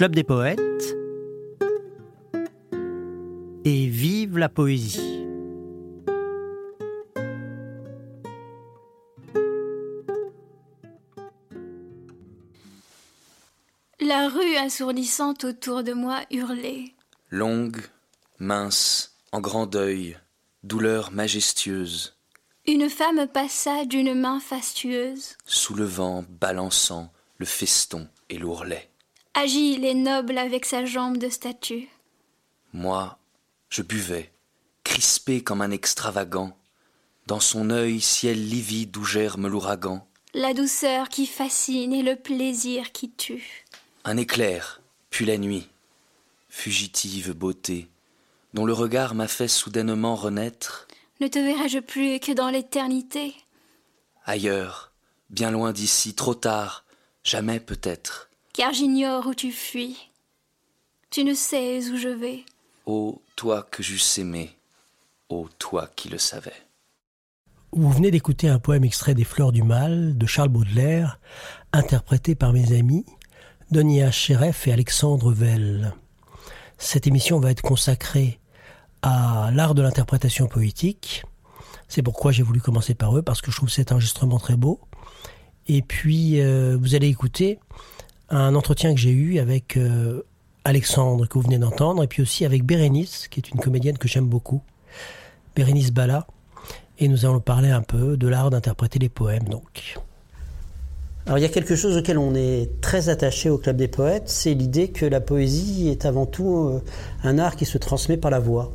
Club des poètes et vive la poésie. La rue assourdissante autour de moi hurlait. Longue, mince, en grand deuil, douleur majestueuse. Une femme passa d'une main fastueuse, soulevant, balançant le feston et l'ourlet. Agile et noble avec sa jambe de statue. Moi, je buvais, crispé comme un extravagant, dans son œil ciel livide où germe l'ouragan. La douceur qui fascine et le plaisir qui tue. Un éclair, puis la nuit, fugitive beauté, dont le regard m'a fait soudainement renaître. Ne te verrai-je plus que dans l'éternité? Ailleurs, bien loin d'ici, trop tard, jamais peut-être. Car j'ignore où tu fuis. Tu ne sais où je vais. Ô toi que j'eusse aimé, ô toi qui le savais. Vous venez d'écouter un poème extrait des Fleurs du Mal de Charles Baudelaire, interprété par mes amis Donia Cheref et Alexandre Vell. Cette émission va être consacrée à l'art de l'interprétation poétique. C'est pourquoi j'ai voulu commencer par eux, parce que je trouve cet enregistrement très beau. Et puis, euh, vous allez écouter un entretien que j'ai eu avec euh, Alexandre, que vous venez d'entendre, et puis aussi avec Bérénice, qui est une comédienne que j'aime beaucoup, Bérénice Bala. Et nous allons parler un peu de l'art d'interpréter les poèmes, donc. Alors il y a quelque chose auquel on est très attaché au Club des Poètes, c'est l'idée que la poésie est avant tout euh, un art qui se transmet par la voix.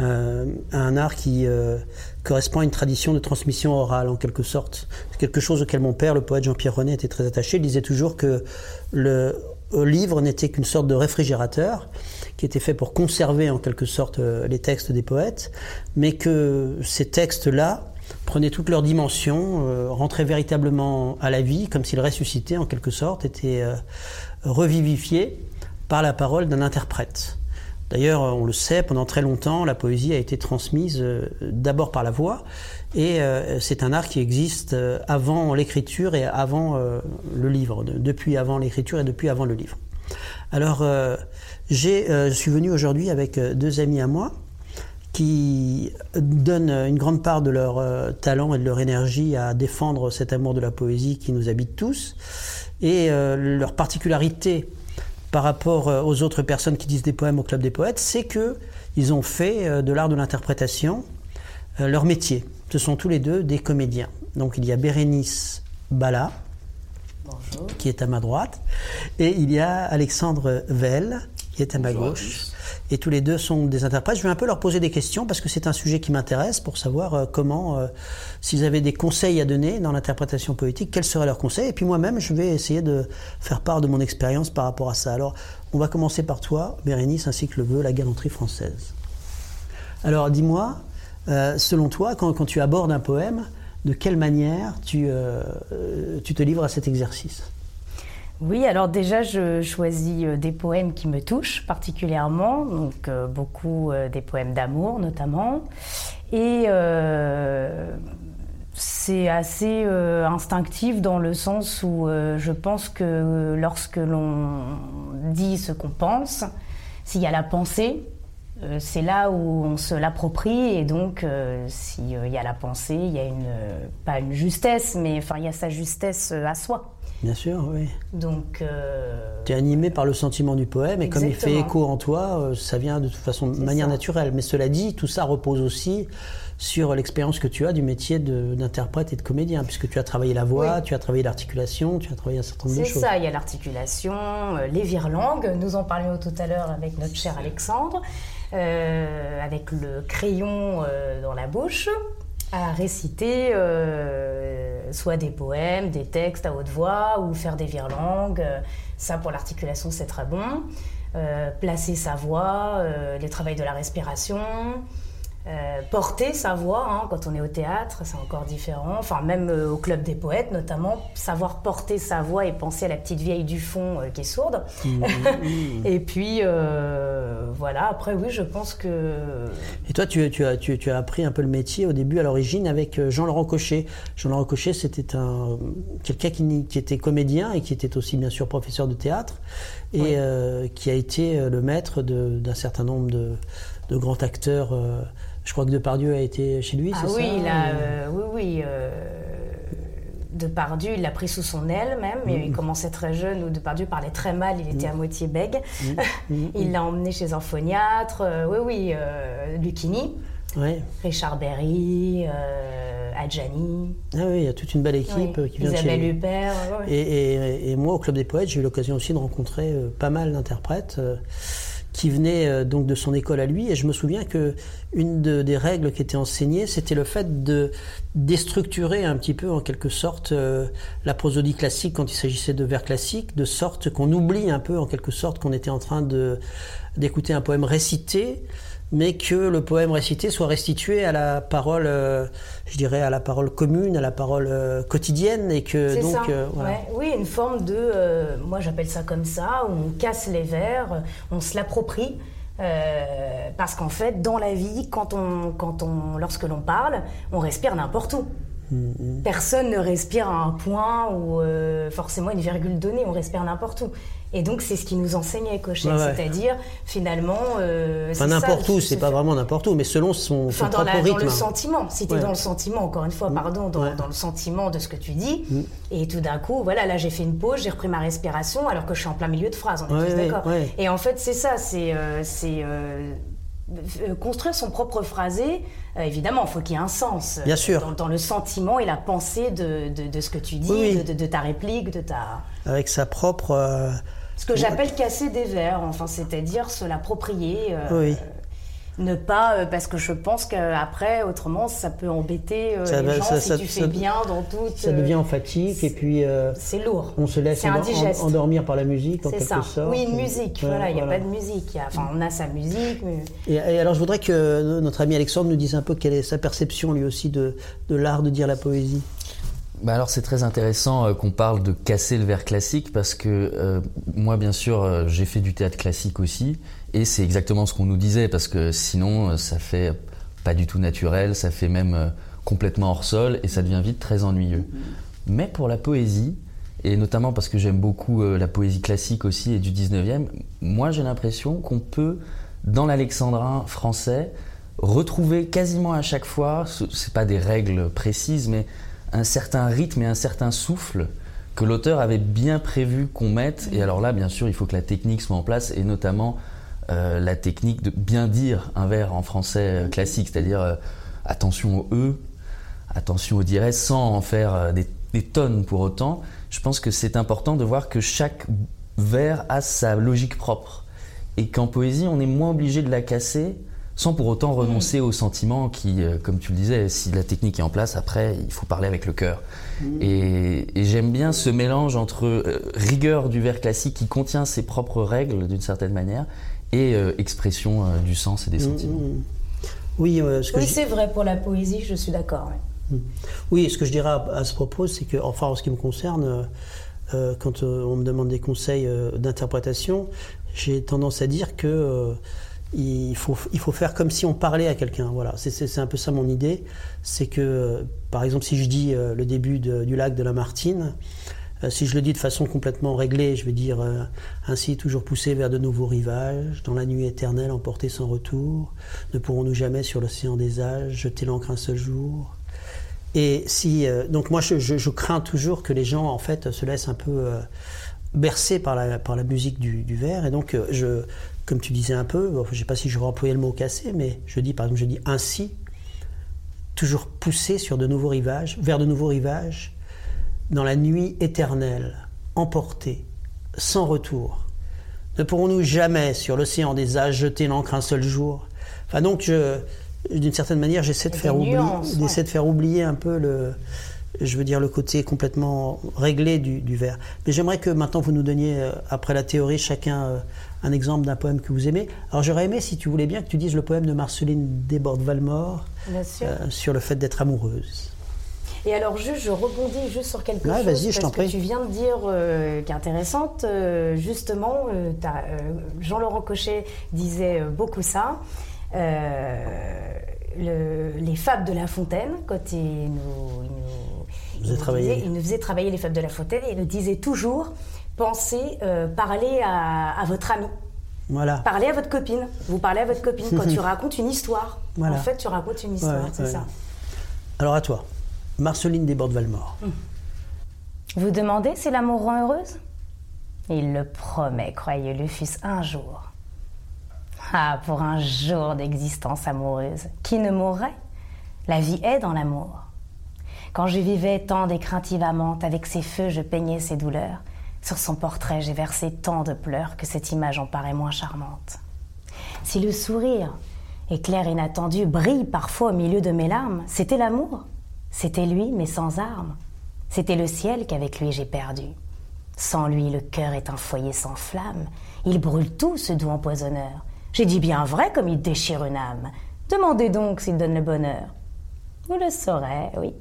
Euh, un art qui euh, correspond à une tradition de transmission orale en quelque sorte. C'est quelque chose auquel mon père, le poète Jean-Pierre René, était très attaché. Il disait toujours que le livre n'était qu'une sorte de réfrigérateur qui était fait pour conserver en quelque sorte les textes des poètes, mais que ces textes-là prenaient toutes leurs dimensions, euh, rentraient véritablement à la vie, comme s'ils ressuscitaient en quelque sorte, étaient euh, revivifiés par la parole d'un interprète. D'ailleurs, on le sait, pendant très longtemps, la poésie a été transmise euh, d'abord par la voix, et c'est un art qui existe avant l'écriture et avant le livre, depuis avant l'écriture et depuis avant le livre. Alors, je suis venu aujourd'hui avec deux amis à moi, qui donnent une grande part de leur euh, talent et de leur énergie à défendre cet amour de la poésie qui nous habite tous. Et euh, leur particularité par rapport euh, aux autres personnes qui disent des poèmes au Club des Poètes, c'est qu'ils ont fait de l'art de l'interprétation leur métier. Ce sont tous les deux des comédiens. Donc il y a Bérénice Bala, qui est à ma droite, et il y a Alexandre Vell, qui est à ma gauche et tous les deux sont des interprètes. Je vais un peu leur poser des questions parce que c'est un sujet qui m'intéresse pour savoir euh, comment, euh, s'ils avaient des conseils à donner dans l'interprétation poétique, quels seraient leurs conseils. Et puis moi-même, je vais essayer de faire part de mon expérience par rapport à ça. Alors, on va commencer par toi, Bérénice, ainsi que le veut la galanterie française. Alors, dis-moi, euh, selon toi, quand, tu abordes un poème, de quelle manière tu, tu te livres à cet exercice? Oui, alors déjà, je choisis euh, des poèmes qui me touchent particulièrement, donc euh, beaucoup euh, des poèmes d'amour notamment. Et c'est assez instinctif dans le sens où je pense que lorsque l'on dit ce qu'on pense, s'il y a la pensée, c'est là où on se l'approprie et donc s'il y a la pensée, il y a une pas une justesse, mais enfin il y a sa justesse à soi. Bien sûr, oui. Donc. Euh, tu es animé par le sentiment du poème et comme il fait écho en toi, euh, ça vient de toute façon de manière naturelle. Mais cela dit, tout ça repose aussi sur l'expérience que tu as du métier d'interprète et de comédien, puisque tu as travaillé la voix, tu as travaillé l'articulation, tu as travaillé un certain nombre de choses. C'est ça, il y a l'articulation, euh, les virelangues, nous en parlions tout à l'heure avec notre cher Alexandre, avec le crayon dans la bouche, à réciter euh, soit des poèmes, des textes à haute voix ou faire des virelangues. Ça, pour l'articulation, c'est très bon. Euh, placer sa voix, euh, les travails de la respiration. Euh, porter sa voix, hein, quand on est au théâtre, c'est encore différent. Enfin, même euh, au club des poètes, notamment, savoir porter sa voix et penser à la petite vieille du fond euh, qui est sourde. Mmh, et puis, voilà, après, oui, je pense que. Et toi, tu, tu, as, tu, tu, as appris un peu le métier au début, à l'origine, avec Jean-Laurent Cochet. Jean-Laurent Cochet, c'était un, quelqu'un qui, qui, était comédien et qui était aussi, bien sûr, professeur de théâtre et qui a été le maître d'un certain nombre de, de grands acteurs. Je crois que Depardieu a été chez lui, ah c'est oui, ça il a, euh, oui, oui. Euh, Depardieu, il l'a pris sous son aile même. Il mm. commençait très jeune, où Depardieu parlait très mal, il était mm. à moitié bègue. Mm. il l'a emmené chez un phoniatre. Euh, oui, oui, Lucchini, Richard Berry, Adjani. Ah oui, il y a toute une belle équipe qui vient Isabelle de chez Huppert. Et, et, et, moi, au Club des Poètes, j'ai eu l'occasion aussi de rencontrer pas mal d'interprètes qui venait euh, donc de son école à lui. Et je me souviens que une des règles qui était enseignée, c'était le fait de déstructurer un petit peu en quelque sorte euh, la prosodie classique quand il s'agissait de vers classiques, de sorte qu'on oublie un peu en quelque sorte qu'on était en train de d'écouter un poème récité mais que le poème récité soit restitué à la parole, euh, je dirais, à la parole commune, à la parole euh, quotidienne, et que donc, ça. Euh, Oui, une forme de, moi j'appelle ça comme ça, où on casse les vers, on se l'approprie. parce qu'en fait, dans la vie, quand on, quand on, lorsque l'on parle, on respire n'importe où. Mm-hmm. Personne ne respire à un point ou forcément une virgule donnée, on respire n'importe où. Et donc, c'est ce qui nous enseignait Cochet, c'est-à-dire, finalement. Euh, enfin, n'importe où, c'est pas vraiment n'importe où, mais selon son, enfin, son dans propre rythme. Dans le sentiment, si tu es dans le sentiment, encore une fois, mm. pardon, dans, dans, le sentiment de ce que tu dis, mm. et tout d'un coup, voilà, là j'ai fait une pause, j'ai repris ma respiration, alors que je suis en plein milieu de phrase, on est tous d'accord. Et en fait, c'est ça, c'est. Euh, c'est euh, construire son propre phrasé, euh, évidemment, il faut qu'il y ait un sens. Bien sûr. Dans, dans, le sentiment et la pensée de, de, de ce que tu dis, de, de, ta réplique, de ta. Avec sa propre. Ce que j'appelle casser des verres, enfin, c'est-à-dire se l'approprier. Euh, oui. Ne pas, euh, parce que je pense qu'après, autrement, ça peut embêter euh, les gens si tu fais bien dans tout. Ça devient emphatique et puis. c'est lourd. On se laisse endormir par la musique en quelque ça. sorte. Oui, une musique. voilà, il n'y a pas de musique. enfin, on a sa musique. Et, et, alors, je voudrais que notre ami Alexandre nous dise un peu quelle est sa perception lui aussi de, de l'art de dire la poésie. Bah alors c'est très intéressant euh, qu'on parle de casser le verre classique parce que euh, moi bien sûr euh, j'ai fait du théâtre classique aussi et c'est exactement ce qu'on nous disait parce que sinon ça fait pas du tout naturel, ça fait même complètement hors sol et ça devient vite très ennuyeux. Mais pour la poésie, et notamment parce que j'aime beaucoup la poésie classique aussi et du 19e, moi j'ai l'impression qu'on peut dans l'alexandrin français retrouver quasiment à chaque fois, c'est pas des règles précises mais un certain rythme et un certain souffle que l'auteur avait bien prévu qu'on mette. Et alors là, bien sûr, il faut que la technique soit en place, et notamment euh, la technique de bien dire un vers en français euh, classique, c'est-à-dire euh, attention au E, attention au dièse, sans en faire des, des, tonnes pour autant. Je pense que c'est important de voir que chaque vers a sa logique propre. Et qu'en poésie, on est moins obligé de la casser sans pour autant renoncer aux sentiments qui, euh, comme tu le disais, si la technique est en place, après, il faut parler avec le cœur. Mm. Et, j'aime bien ce mélange entre euh, rigueur du vers classique qui contient ses propres règles d'une certaine manière et euh, expression du sens et des mm, sentiments. Mm. Oui, oui c'est vrai pour la poésie, je suis d'accord. Oui, ce que je dirais à, ce propos, c'est que, enfin, en ce qui me concerne, quand on me demande des conseils d'interprétation, j'ai tendance à dire que il faut, il faut faire comme si on parlait à quelqu'un. Voilà, c'est un peu ça mon idée. C'est que, par exemple, si je dis euh, le début du lac de la Martine, euh, si je le dis de façon complètement réglée, je vais dire euh, ainsi toujours poussé vers de nouveaux rivages, dans la nuit éternelle emporté sans retour, ne pourrons-nous jamais sur l'océan des âges jeter l'encre un seul jour? Et si donc moi je, crains toujours que les gens en fait se laissent un peu bercer par la, par la musique du, du vers et donc je comme tu disais un peu, je ne sais pas si je employer le mot cassé, mais je dis par exemple, je dis ainsi, toujours poussé sur de nouveaux rivages, vers de nouveaux rivages, dans la nuit éternelle, emporté, sans retour. Ne pourrons-nous jamais sur l'océan des âges jeter l'encre un seul jour? Enfin donc, d'une certaine manière, j'essaie de, faire oublier, de faire oublier un peu le, je veux dire le côté complètement réglé du, du vers. Mais j'aimerais que maintenant vous nous donniez, euh, après la théorie, chacun euh, un exemple d'un poème que vous aimez. Alors j'aurais aimé, si tu voulais bien, que tu dises le poème de Marceline Desbordes-Valmore euh, sur le fait d'être amoureuse. Et alors, juste, je rebondis juste sur quelque Ouais, chose je parce que prie. tu viens de dire euh, qui est intéressante. euh, justement, euh, euh, Jean-Laurent Cochet disait beaucoup ça. Le- les fables de La Fontaine, quand il nous, il nous, disait- il nous faisait travailler les fables de La Fontaine et il nous disait toujours pensez, parlez à, à votre ami. Voilà. Parlez à votre copine. Vous parlez à votre copine quand tu racontes une histoire. Voilà. En fait, tu racontes une histoire, Ouais, c'est ouais. ça. Alors à toi, Marceline Desbordes-Valmore. Vous demandez si l'amour rend heureuse? Il le promet, croyez-le, fût-ce un jour. Ah, pour un jour d'existence amoureuse, qui ne mourrait? La vie est dans l'amour. Quand je vivais tant amantes, avec ses feux je peignais ses douleurs. Sur son portrait j'ai versé tant de pleurs que cette image en paraît moins charmante. Si le sourire, éclair inattendu, brille parfois au milieu de mes larmes, c'était l'amour. C'était lui, mais sans armes. C'était le ciel qu'avec lui j'ai perdu. Sans lui, le cœur est un foyer sans flamme. Il brûle tout, ce doux empoisonneur. J'ai dit bien vrai comme il déchire une âme. Demandez donc s'il donne le bonheur. Vous le saurez, oui.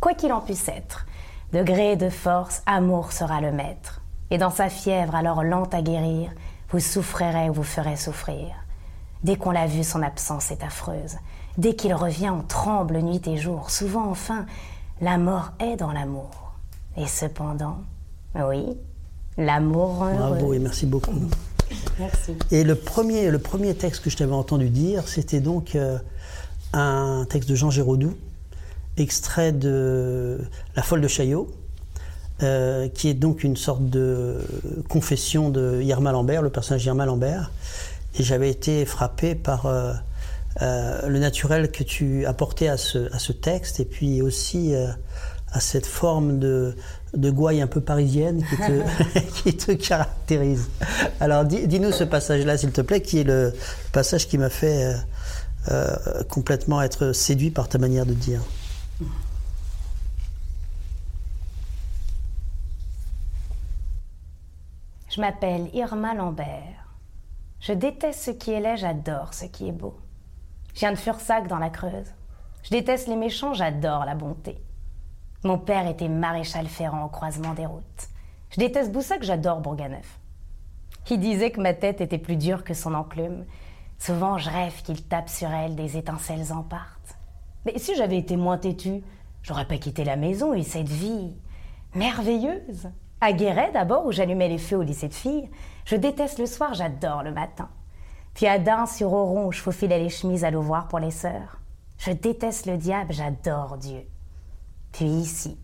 Quoi qu'il en puisse être, de gré et de force, amour sera le maître. Et dans sa fièvre, alors lente à guérir, vous souffrirez ou vous ferez souffrir. Dès qu'on l'a vu, son absence est affreuse. Dès qu'il revient, on tremble nuit et jour. Souvent, enfin, la mort est dans l'amour. Et cependant, oui, l'amour rend Bravo heureux. et merci beaucoup. Merci. Et le premier, le premier texte que je t'avais entendu dire, c'était donc euh, un texte de Jean Giraudoux, extrait de La folle de Chaillot, euh, qui est donc une sorte de confession de Irma Lambert, le personnage d'Irma Lambert. Et j'avais été frappé par euh, euh, le naturel que tu apportais à ce, à ce texte et puis aussi euh, à cette forme de, de gouaille un peu parisienne qui te, qui te caractérise. Alors dis- dis-nous ce passage-là, s'il te plaît, qui est le passage qui m'a fait euh, complètement être séduit par ta manière de dire. Je m'appelle Irma Lambert. Je déteste ce qui est laid, j'adore ce qui est beau. Je viens de Fursac dans la Creuse. Je déteste les méchants, j'adore la bonté. Mon père était maréchal ferrant au croisement des routes. Je déteste Boussac, j'adore Bourganeuf. Il disait que ma tête était plus dure que son enclume. Souvent, je rêve qu'il tape sur elle, des étincelles en partent. Mais si j'avais été moins têtue, j'aurais pas quitté la maison et cette vie merveilleuse. À Guéret, d'abord, où j'allumais les feux au lycée de filles. Je déteste le soir, j'adore le matin. Puis à sur Oron, où je faufilais les chemises à l'ovoir pour les sœurs. Je déteste le diable, j'adore Dieu. Puis ici,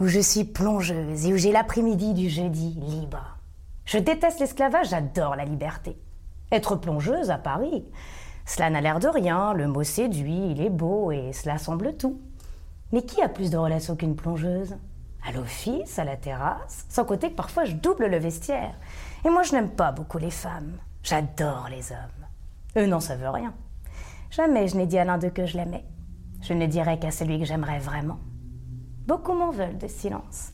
où je suis plongeuse et où j'ai l'après-midi du jeudi libre. Je déteste l'esclavage, j'adore la liberté. Être plongeuse à Paris, cela n'a l'air de rien, le mot séduit, il est beau et cela semble tout. Mais qui a plus de relations qu'une plongeuse? À l'office, à la terrasse, sans compter que parfois je double le vestiaire. Et moi je n'aime pas beaucoup les femmes, j'adore les hommes. Eux n'en savent rien. Jamais je n'ai dit à l'un d'eux que je l'aimais. Je ne dirai qu'à celui que j'aimerais vraiment. Beaucoup m'en veulent de silence.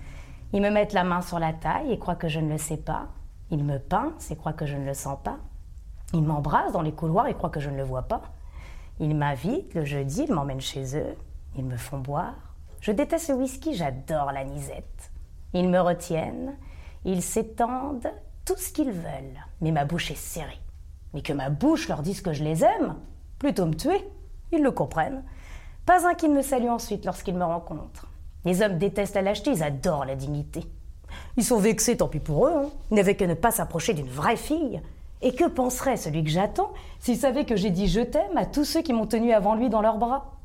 Ils me mettent la main sur la taille et croient que je ne le sais pas. Ils me pincent et croient que je ne le sens pas. Ils m'embrassent dans les couloirs et croient que je ne le vois pas. Ils m'invitent le jeudi, ils m'emmènent chez eux. Ils me font boire. Je déteste le whisky, j'adore la nisette. Ils me retiennent, ils s'étendent, tout ce qu'ils veulent. Mais ma bouche est serrée. Mais que ma bouche leur dise que je les aime, plutôt me tuer. Ils le comprennent. Pas un qui ne me salue ensuite lorsqu'ils me rencontrent. Les hommes détestent la lâcheté, ils adorent la dignité. Ils sont vexés, tant pis pour eux. Hein. Ils n'avaient que ne pas s'approcher d'une vraie fille. Et que penserait celui que j'attends s'il savait que j'ai dit je t'aime à tous ceux qui m'ont tenu avant lui dans leurs bras?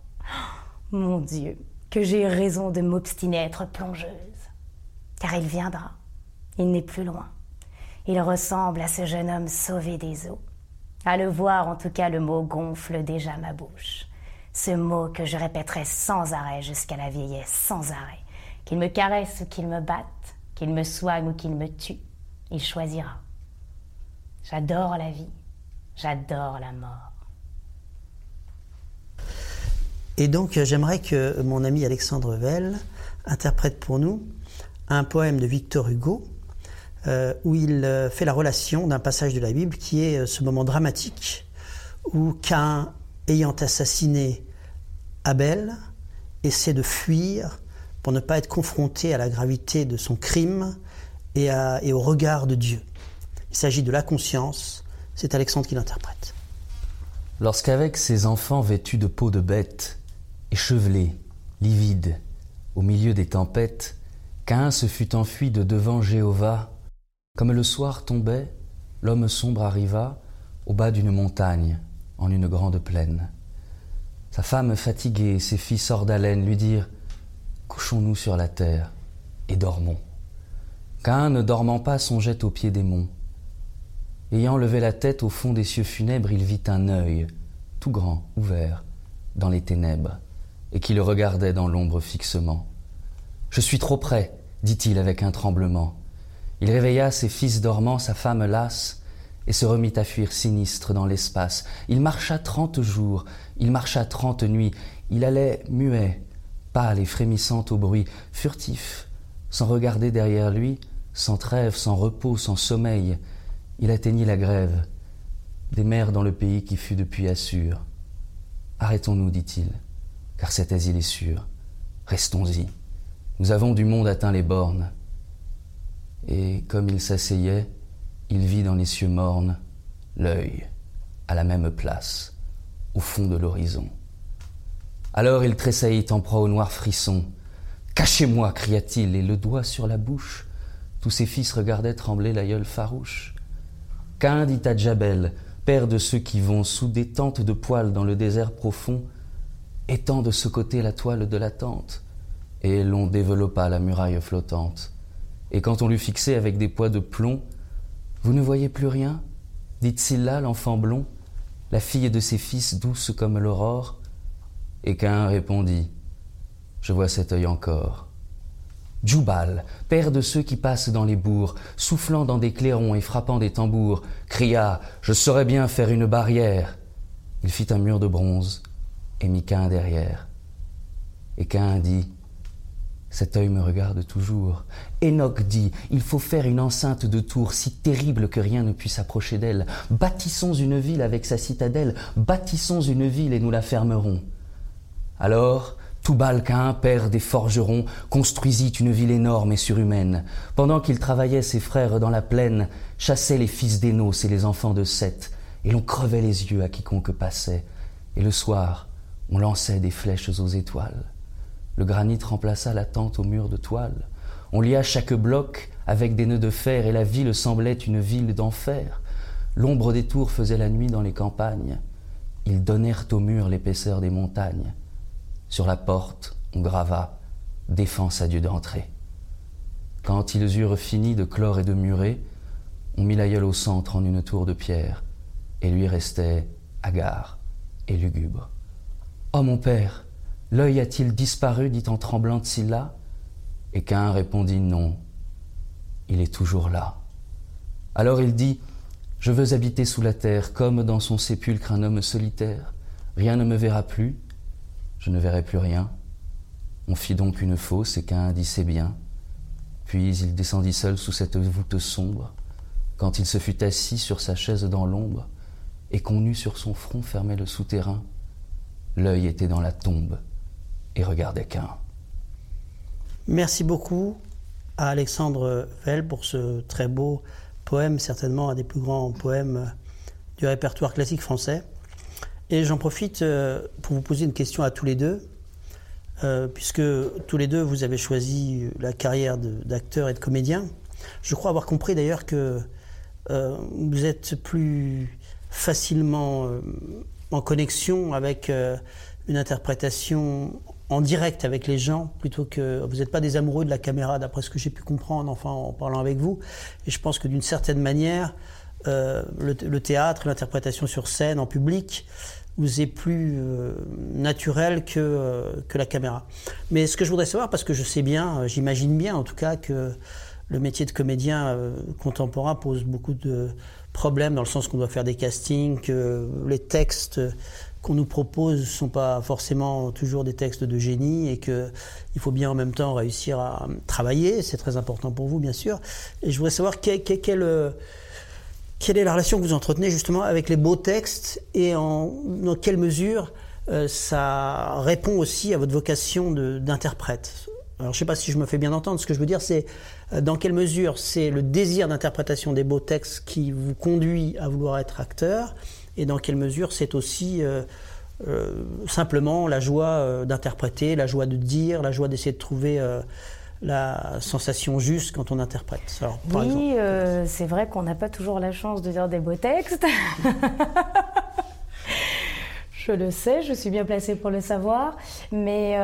Mon Dieu, que j'ai raison de m'obstiner à être plongeuse. Car il viendra. Il n'est plus loin. Il ressemble à ce jeune homme sauvé des eaux. À le voir, en tout cas, le mot gonfle déjà ma bouche. Ce mot que je répéterai sans arrêt jusqu'à la vieillesse, sans arrêt. Qu'il me caresse ou qu'il me batte, qu'il me soigne ou qu'il me tue, il choisira. J'adore la vie, j'adore la mort. Et donc j'aimerais que mon ami Alexandre Vell interprète pour nous un poème de Victor Hugo euh, où il euh, fait la relation d'un passage de la Bible qui est euh, ce moment dramatique où Cain, ayant assassiné Abel, essaie de fuir pour ne pas être confronté à la gravité de son crime et, et au regard de Dieu. Il s'agit de la conscience, c'est Alexandre qui l'interprète. Lorsqu'avec ses enfants vêtus de peau de bête, échevelés, livides, au milieu des tempêtes, Cain se fut enfui de devant Jéhovah. Comme le soir tombait, l'homme sombre arriva au bas d'une montagne, en une grande plaine. Sa femme fatiguée, ses fils hors d'haleine lui dirent Couchons-nous sur la terre et dormons. Cain, ne dormant pas, songeait au pied des monts. Ayant levé la tête au fond des cieux funèbres, il vit un œil, tout grand, ouvert, dans les ténèbres, et qui le regardait dans l'ombre fixement. Je suis trop près, dit-il avec un tremblement. Il réveilla ses fils dormants, sa femme lasse, et se remit à fuir sinistre dans l'espace. Il marcha trente jours, il marcha trente nuits, il allait muet, pâle et frémissant au bruit, furtif, sans regarder derrière lui, sans trêve, sans repos, sans sommeil. Il atteignit la grève, des mers dans le pays qui fut depuis Assur. Arrêtons-nous, dit-il, car cet asile est sûr. Restons-y. Nous avons du monde atteint les bornes. Et comme il s'asseyait, il vit dans les cieux mornes l'œil, à la même place, au fond de l'horizon. Alors il tressaillit en proie au noir frisson. Cachez-moi, cria-t-il, et le doigt sur la bouche. Tous ses fils regardaient trembler l'aïeul farouche. Qu'un dit à Djabel, père de ceux qui vont sous des tentes de poils dans le désert profond, étend de ce côté la toile de la tente et l'on développa la muraille flottante. Et quand on l'eut fixée avec des poids de plomb, Vous ne voyez plus rien? dit Scylla, l'enfant blond, la fille de ses fils douce comme l'aurore. Et qu'un répondit Je vois cet œil encore. Djoubal, père de ceux qui passent dans les bourgs, soufflant dans des clairons et frappant des tambours, cria Je saurais bien faire une barrière. Il fit un mur de bronze et mit qu'un derrière. Et qu'un dit cet œil me regarde toujours. Enoch dit Il faut faire une enceinte de tours si terrible que rien ne puisse approcher d'elle. Bâtissons une ville avec sa citadelle, bâtissons une ville et nous la fermerons. Alors, Tubal-Cain, père des forgerons, construisit une ville énorme et surhumaine. Pendant qu'il travaillait, ses frères dans la plaine chassaient les fils d'Énos et les enfants de Seth, et l'on crevait les yeux à quiconque passait. Et le soir, on lançait des flèches aux étoiles. Le granit remplaça la tente au mur de toile. On lia chaque bloc avec des nœuds de fer et la ville semblait une ville d'enfer. L'ombre des tours faisait la nuit dans les campagnes. Ils donnèrent au mur l'épaisseur des montagnes. Sur la porte, on grava Défense à Dieu d'entrer. Quand ils eurent fini de clore et de murer, on mit l'aïeul au centre en une tour de pierre, et lui restait hagard et lugubre. Oh mon père, L'œil a-t-il disparu dit en tremblant Scylla Et qu'un répondit non, il est toujours là. Alors il dit Je veux habiter sous la terre, comme dans son sépulcre un homme solitaire. Rien ne me verra plus, je ne verrai plus rien. On fit donc une fosse et qu'un dit C'est bien. Puis il descendit seul sous cette voûte sombre, quand il se fut assis sur sa chaise dans l'ombre, et qu'on eut sur son front fermé le souterrain. L'œil était dans la tombe et regardait qu'un. Merci beaucoup à Alexandre Vell pour ce très beau poème, certainement un des plus grands poèmes du répertoire classique français. Et j'en profite euh, pour vous poser une question à tous les deux, euh, puisque tous les deux, vous avez choisi la carrière d'acteur et de comédien. Je crois avoir compris d'ailleurs que euh, vous êtes plus facilement en connexion avec une interprétation en direct avec les gens plutôt que vous n'êtes pas des amoureux de la caméra d'après ce que j'ai pu comprendre enfin en parlant avec vous. Et je pense que d'une certaine manière euh, le, théâtre l'interprétation sur scène en public vous est plus euh, naturel que, euh, que la caméra. Mais ce que je voudrais savoir parce que je sais bien j'imagine bien en tout cas que le métier de comédien contemporain pose beaucoup de problèmes dans le sens qu'on doit faire des castings, que les textes qu'on nous propose ne sont pas forcément toujours des textes de génie et qu'il faut bien en même temps réussir à travailler. C'est très important pour vous, bien sûr. Et je voudrais savoir quelle, quelle, quelle est la relation que vous entretenez justement avec les beaux textes et en, dans quelle mesure euh, ça répond aussi à votre vocation d'interprète. Alors je ne sais pas si je me fais bien entendre, ce que je veux dire c'est euh, dans quelle mesure c'est le désir d'interprétation des beaux textes qui vous conduit à vouloir être acteur et dans quelle mesure c'est aussi euh, euh, simplement la joie euh, d'interpréter, la joie de dire, la joie d'essayer de trouver la sensation juste quand on interprète. oui, c'est vrai qu'on n'a pas toujours la chance de dire des beaux textes. je le sais, je suis bien placée pour le savoir. Mais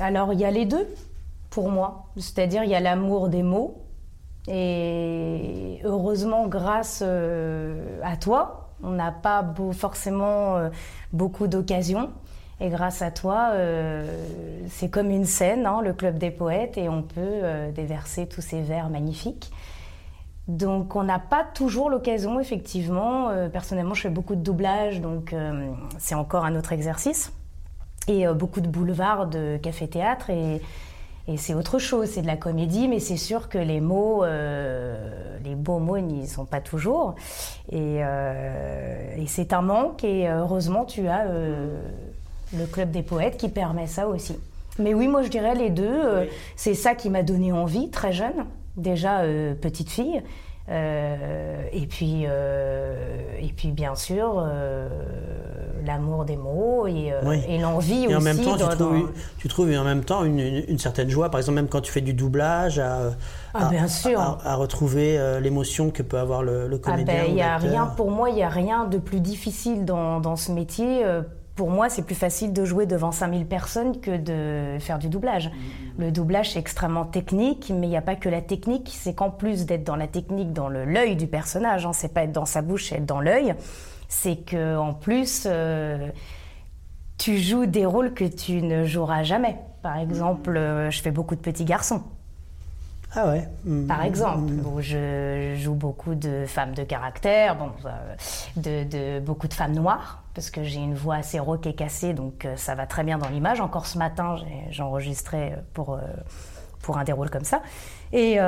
alors, il y a les deux pour moi. C'est-à-dire, il y a l'amour des mots et heureusement, grâce euh, à toi, on n'a pas forcément euh, beaucoup d'occasions. Et grâce à toi, euh, c'est comme une scène, hein, le Club des Poètes, et on peut déverser tous ces vers magnifiques. Donc on n'a pas toujours l'occasion, effectivement. personnellement, je fais beaucoup de doublage, donc c'est encore un autre exercice. Et beaucoup de boulevards, de café-théâtre. Et et c'est autre chose, c'est de la comédie, mais c'est sûr que les mots, euh, les beaux mots n'y sont pas toujours. Et, euh, et c'est un manque, et heureusement, tu as euh, le Club des Poètes qui permet ça aussi. Mais oui, moi je dirais les deux. C'est ça qui m'a donné envie, très jeune, déjà petite fille. Euh, et puis, euh, et puis bien sûr, euh, l'amour des mots et, et l'envie aussi. En même temps, tu, trouves, tu, trouves, en même temps une, une, certaine joie, par exemple, même quand tu fais du doublage, à, ah, bien sûr. à, retrouver l'émotion que peut avoir le, le ah, comédien. Ah ben, y a rien, pour moi, il n'y a rien de plus difficile dans, dans ce métier pour moi, c'est plus facile de jouer devant 5000 personnes que de faire du doublage. Mm-hmm. Le doublage, c'est extrêmement technique, mais il n'y a pas que la technique, c'est qu'en plus d'être dans la technique, dans l'œil du personnage, hein, c'est pas être dans sa bouche, c'est être dans l'œil, c'est que en plus, euh, tu joues des rôles que tu ne joueras jamais. Par exemple, mm-hmm. euh, je fais beaucoup de petits garçons. Ah ouais. Par exemple, je joue beaucoup de femmes de caractère, bon, euh, de, de, beaucoup de femmes noires parce que j'ai une voix assez rauque et cassée, donc euh, ça va très bien dans l'image. Encore ce matin, euh, pour, euh, pour un des rôles comme ça. Et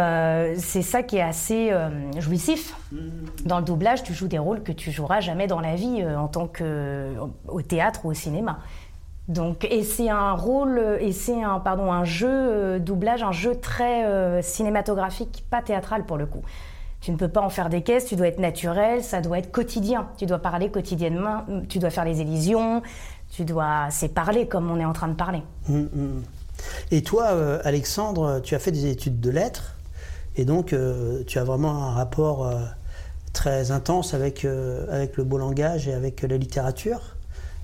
c'est ça qui est assez jouissif. Dans le doublage, tu joues des rôles que tu joueras jamais dans la vie en tant que au théâtre ou au cinéma. Donc, et c'est un rôle, et c'est un, pardon, un jeu doublage, un jeu très cinématographique, pas théâtral pour le coup. Tu ne peux pas en faire des caisses, tu dois être naturel, ça doit être quotidien. Tu dois parler quotidiennement, tu dois faire les élisions, tu dois. C'est parler comme on est en train de parler. Hum, hum. Et toi, euh, Alexandre, tu as fait des études de lettres, et donc euh, tu as vraiment un rapport euh, très intense avec, avec le beau langage et avec la littérature.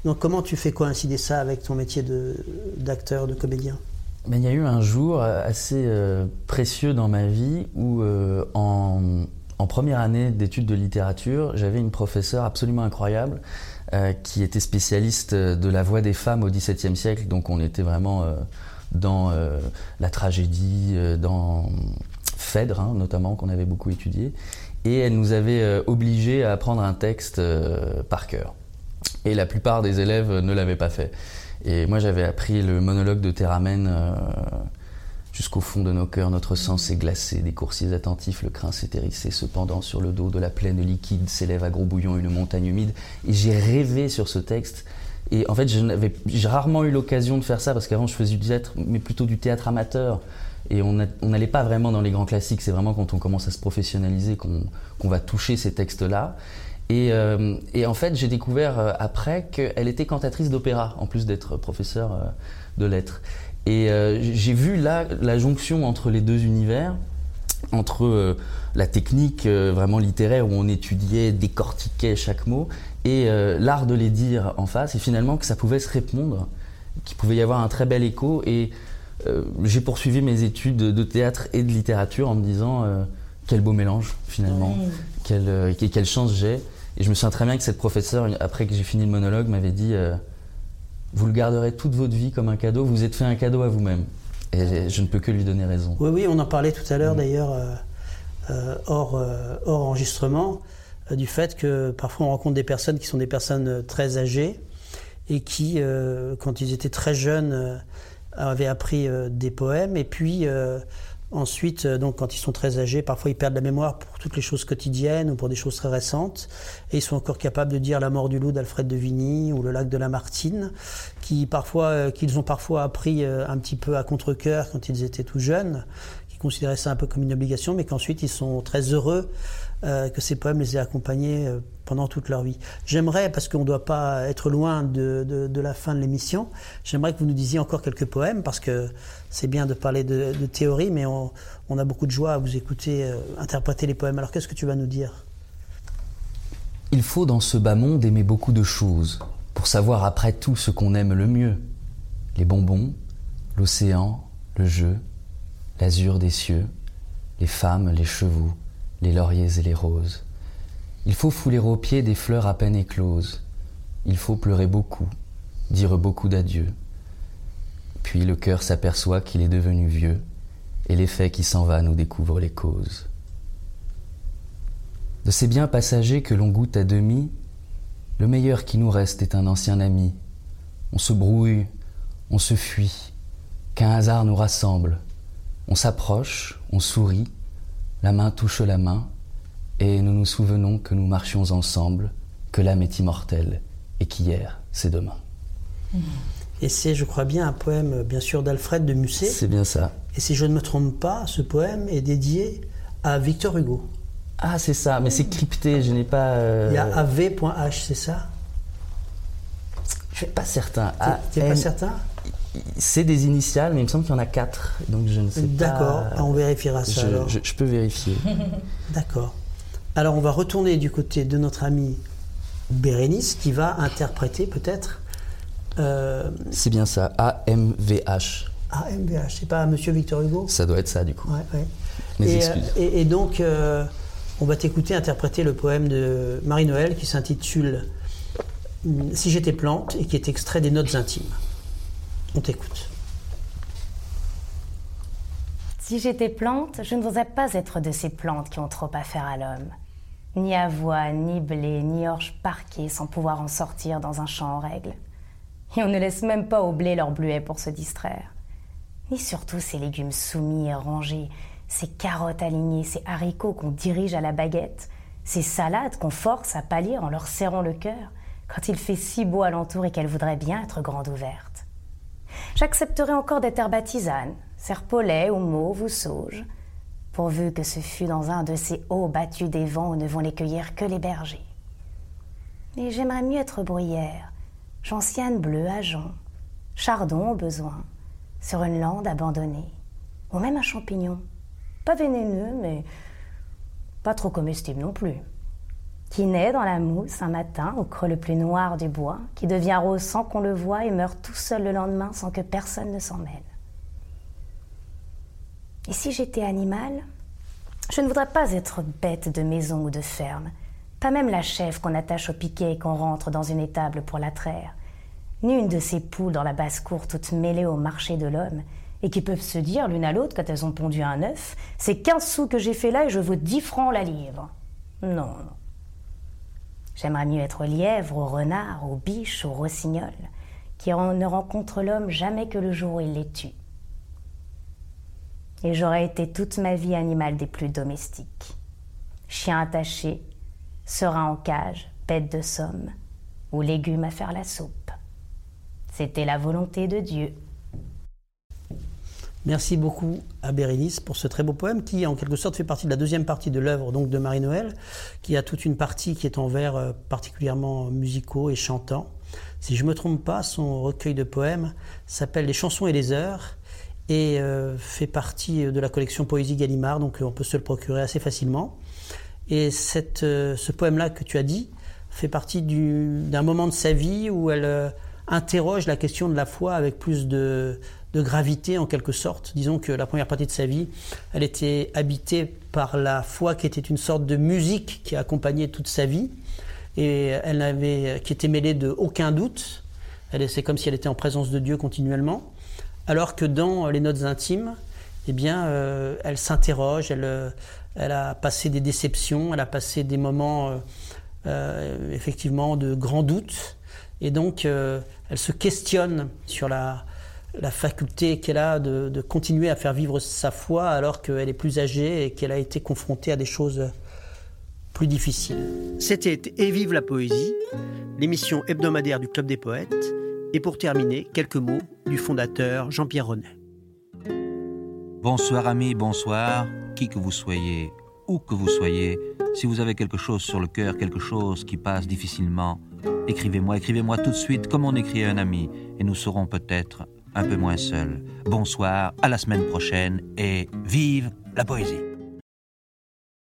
Donc comment tu fais coïncider ça avec ton métier d'acteur, de comédien? Il y a eu un jour assez euh, précieux dans ma vie où, euh, en, première année d'études de littérature, j'avais une professeure absolument incroyable euh, qui était spécialiste de la voix des femmes au XVIIe siècle. Donc on était vraiment dans la tragédie, dans Phèdre hein, notamment, qu'on avait beaucoup étudié. Et elle nous avait obligés à apprendre un texte par cœur. Et la plupart des élèves ne l'avaient pas fait. Et moi, j'avais appris le monologue de Théramène euh, jusqu'au fond de nos cœurs. Notre sang s'est glacé, des coursiers attentifs, le crin s'est hérissé. Cependant, sur le dos de la plaine liquide s'élève à gros bouillon une montagne humide. Et j'ai rêvé sur ce texte. Et en fait, j'ai rarement eu l'occasion de faire ça parce qu'avant, je faisais du théâtre, mais plutôt du théâtre amateur. Et on n'allait pas vraiment dans les grands classiques. C'est vraiment quand on commence à se professionnaliser qu'on va toucher ces textes-là. Euh, et, en fait, j'ai découvert euh, après qu'elle était cantatrice d'opéra, en plus d'être professeure euh, de lettres. Et j'ai vu là la jonction entre les deux univers, entre la technique vraiment littéraire où on étudiait, décortiquait chaque mot, et l'art de les dire en face, et finalement que ça pouvait se répondre, qu'il pouvait y avoir un très bel écho. Et j'ai poursuivi mes études de théâtre et de littérature en me disant quel beau mélange finalement, quelle, quelle chance j'ai. Et je me souviens très bien que cette professeure, après que j'ai fini le monologue, m'avait dit euh, Vous le garderez toute votre vie comme un cadeau, vous êtes fait un cadeau à vous-même. Et je ne peux que lui donner raison. Oui, oui, on en parlait tout à l'heure d'ailleurs, euh, euh, hors, hors enregistrement, du fait que parfois on rencontre des personnes qui sont des personnes très âgées et qui, euh, quand ils étaient très jeunes, avaient appris des poèmes et puis ensuite, euh, donc quand ils sont très âgés, parfois ils perdent la mémoire pour toutes les choses quotidiennes ou pour des choses très récentes. Et ils sont encore capables de dire La mort du loup d'Alfred de Vigny ou Le lac de Lamartine, qui parfois, euh, qu'ils ont parfois appris euh, un petit peu à contre-cœur quand ils étaient tout jeunes, qui considéraient ça un peu comme une obligation, mais qu'ensuite ils sont très heureux euh, que ces poèmes les aient accompagnés euh, pendant toute leur vie. J'aimerais, parce qu'on ne doit pas être loin de, de- la fin de l'émission, j'aimerais que vous nous disiez encore quelques poèmes, parce que c'est bien de parler de, théorie, mais on, on a beaucoup de joie à vous écouter euh, interpréter les poèmes. Alors qu'est-ce que tu vas nous dire? Il faut dans ce bas monde aimer beaucoup de choses pour savoir après tout ce qu'on aime le mieux. Les bonbons, l'océan, le jeu, l'azur des cieux, les femmes, les chevaux, les lauriers et les roses. Il faut fouler aux pieds des fleurs à peine écloses. Il faut pleurer beaucoup, dire beaucoup d'adieux. Puis le cœur s'aperçoit qu'il est devenu vieux, et l'effet qui s'en va nous découvre les causes. De ces biens passagers que l'on goûte à demi, le meilleur qui nous reste est un ancien ami. On se brouille, on se fuit, qu'un hasard nous rassemble. On s'approche, on sourit, la main touche la main, et nous nous souvenons que nous marchions ensemble, que l'âme est immortelle, et qu'hier, c'est demain. Et c'est, je crois bien, un poème, bien sûr, d'Alfred de Musset. C'est bien ça. Et si je ne me trompe pas, ce poème est dédié à Victor Hugo. Ah, c'est ça, mais c'est crypté, je n'ai pas... euh, Il y a av.h, c'est ça? Je suis pas certain. T'es pas certain? C'est des initiales, mais il me semble qu'il y en a quatre, donc je ne sais pas... D'accord, on vérifiera ça Je, alors. je- je peux vérifier. D'accord. Alors on va retourner du côté de notre ami Bérénice qui va interpréter peut-être euh, C'est bien ça, AMVH. AMVH. C'est pas Monsieur Victor Hugo? Ça doit être ça, du coup. Ouais, ouais. Mes et, excuses. euh, et- et donc, euh, on va t'écouter interpréter le poème de Marie-Noël qui s'intitule hum, Si j'étais plante et qui est extrait des notes intimes. On t'écoute. Si j'étais plante, je ne voudrais pas être de ces plantes qui ont trop à faire à l'homme. Ni avoine, ni blé, ni orge parquée sans pouvoir en sortir dans un champ en règle. Et on ne laisse même pas au blé leur bluet pour se distraire. Ni surtout ces légumes soumis et rangés, ces carottes alignées, ces haricots qu'on dirige à la baguette, ces salades qu'on force à pâlir en leur serrant le cœur, quand il fait si beau alentour et qu'elles voudraient bien être grandes ouvertes. J'accepterais encore d'être herbe à tisane, serpolet ou mauve ou sauge, pourvu que ce fût dans un de ces hauts battus des vents où ne vont les cueillir que les bergers. Et j'aimerais mieux être bruyère, gentiane bleue à jonc, chardon au besoin, sur une lande abandonnée, ou même un champignon, pas vénéneux, mais pas trop comestible non plus, qui naît dans la mousse un matin au creux le plus noir du bois, qui devient rose sans qu'on le voie et meurt tout seul le lendemain sans que personne ne s'en mêle. Et si j'étais animal, je ne voudrais pas être bête de maison ou de ferme, pas même la chèvre qu'on attache au piquet et qu'on rentre dans une étable pour la traire, ni une de ces poules dans la basse-cour toutes mêlées au marché de l'homme, et qui peuvent se dire l'une à l'autre quand elles ont pondu un œuf, c'est 15 sous que j'ai fait là et je vaux 10 francs la livre. Non, non. J'aimerais mieux être au lièvre, au renard, au biche, au rossignol, qui ne rencontrent l'homme jamais que le jour où il les tue. Et j'aurais été toute ma vie animal des plus domestiques. Chien attaché, serin en cage, bête de somme, ou légumes à faire la soupe. C'était la volonté de Dieu. Merci beaucoup à Bérénice pour ce très beau poème qui, en quelque sorte, fait partie de la deuxième partie de l'œuvre donc de Marie-Noël, qui a toute une partie qui est en vers euh, particulièrement musicaux et chantants. Si je ne me trompe pas, son recueil de poèmes s'appelle Les chansons et les heures et euh, fait partie de la collection Poésie Gallimard, donc euh, on peut se le procurer assez facilement. Et cette, euh, ce poème-là que tu as dit fait partie du- d'un moment de sa vie où elle euh, interroge la question de la foi avec plus de, de gravité en quelque sorte. Disons que la première partie de sa vie, elle était habitée par la foi qui était une sorte de musique qui a accompagné toute sa vie et elle n'avait, qui était mêlée de aucun doute. C'est comme si elle était en présence de Dieu continuellement. alors que dans les notes intimes, eh bien, euh, elle s'interroge, elle, euh, elle, a passé des déceptions, elle a passé des moments euh, effectivement de grands doutes, et donc elle se questionne sur la, la faculté qu'elle a de, de, continuer à faire vivre sa foi alors qu'elle est plus âgée et qu'elle a été confrontée à des choses plus difficiles. C'était Et vive la poésie, l'émission hebdomadaire du Club des poètes. Et pour terminer, quelques mots du fondateur Jean-Pierre Renet. Bonsoir amis, bonsoir, qui que vous soyez, où que vous soyez, si vous avez quelque chose sur le cœur, quelque chose qui passe difficilement, écrivez-moi, écrivez-moi tout de suite comme on écrit à un ami, et nous serons peut-être un peu moins seuls. Bonsoir, à la semaine prochaine, et vive la poésie.